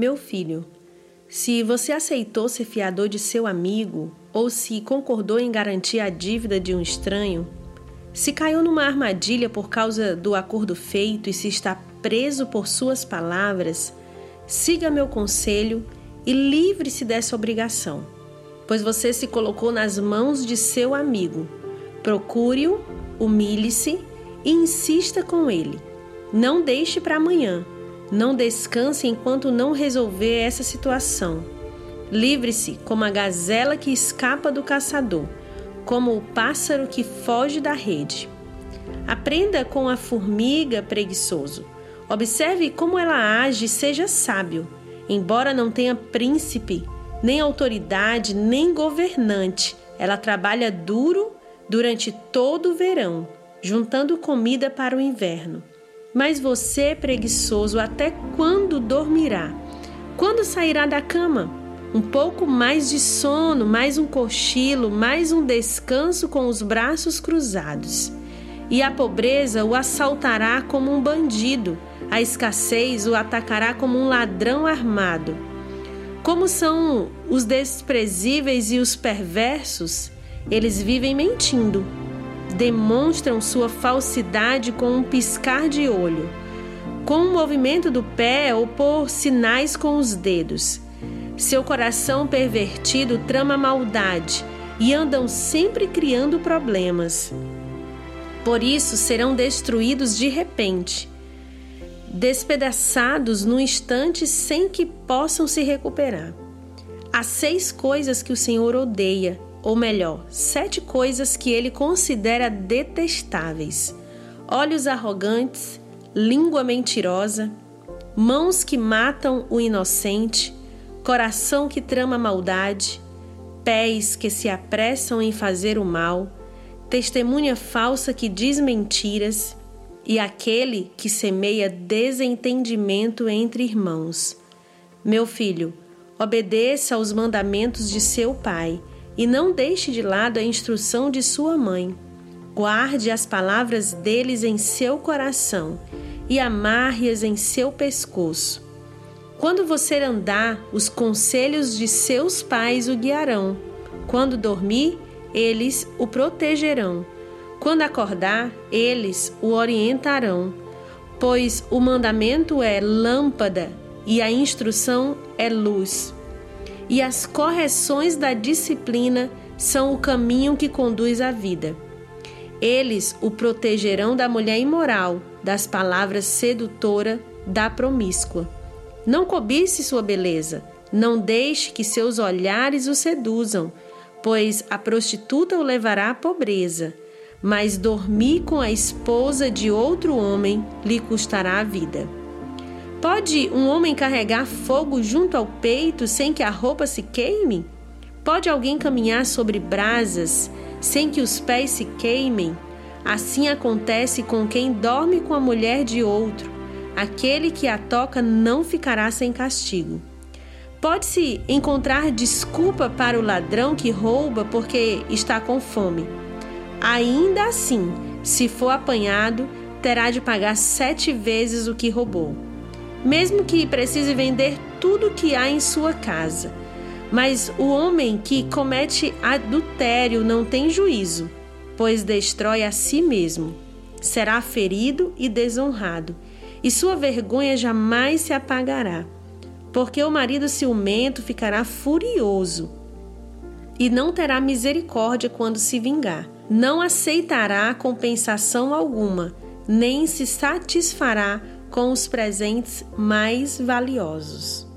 Meu filho, se você aceitou ser fiador de seu amigo ou se concordou em garantir a dívida de um estranho, se caiu numa armadilha por causa do acordo feito e se está preso por suas palavras, siga meu conselho e livre-se dessa obrigação, pois você se colocou nas mãos de seu amigo. Procure-o, humilhe-se e insista com ele. Não deixe para amanhã. Não descanse enquanto não resolver essa situação. Livre-se como a gazela que escapa do caçador, como o pássaro que foge da rede. Aprenda com a formiga preguiçoso. Observe como ela age e seja sábio. Embora não tenha príncipe, nem autoridade, nem governante, ela trabalha duro durante todo o verão, juntando comida para o inverno. Mas você, preguiçoso, até quando dormirá? Quando sairá da cama? Um pouco mais de sono, mais um cochilo, mais um descanso com os braços cruzados. E a pobreza o assaltará como um bandido a escassez o atacará como um ladrão armado. Como são os desprezíveis e os perversos, eles vivem mentindo. Demonstram sua falsidade com um piscar de olho, com um movimento do pé ou por sinais com os dedos. Seu coração pervertido trama maldade e andam sempre criando problemas. Por isso serão destruídos de repente despedaçados no instante sem que possam se recuperar. Há seis coisas que o Senhor odeia, ou melhor, sete coisas que ele considera detestáveis: olhos arrogantes, língua mentirosa, mãos que matam o inocente, coração que trama maldade, pés que se apressam em fazer o mal, testemunha falsa que diz mentiras e aquele que semeia desentendimento entre irmãos. Meu filho, obedeça aos mandamentos de seu pai e não deixe de lado a instrução de sua mãe. Guarde as palavras deles em seu coração e amarre-as em seu pescoço. Quando você andar, os conselhos de seus pais o guiarão. Quando dormir, eles o protegerão. Quando acordar, eles o orientarão, pois o mandamento é lâmpada e a instrução é luz. E as correções da disciplina são o caminho que conduz à vida. Eles o protegerão da mulher imoral, das palavras sedutora da promíscua. Não cobice sua beleza, não deixe que seus olhares o seduzam, pois a prostituta o levará à pobreza mas dormir com a esposa de outro homem lhe custará a vida. Pode um homem carregar fogo junto ao peito sem que a roupa se queime? Pode alguém caminhar sobre brasas sem que os pés se queimem? Assim acontece com quem dorme com a mulher de outro. Aquele que a toca não ficará sem castigo. Pode-se encontrar desculpa para o ladrão que rouba porque está com fome Ainda assim, se for apanhado, terá de pagar sete vezes o que roubou, mesmo que precise vender tudo que há em sua casa. Mas o homem que comete adultério não tem juízo, pois destrói a si mesmo. Será ferido e desonrado, e sua vergonha jamais se apagará. Porque o marido ciumento ficará furioso e não terá misericórdia quando se vingar não aceitará compensação alguma, nem se satisfará com os presentes mais valiosos.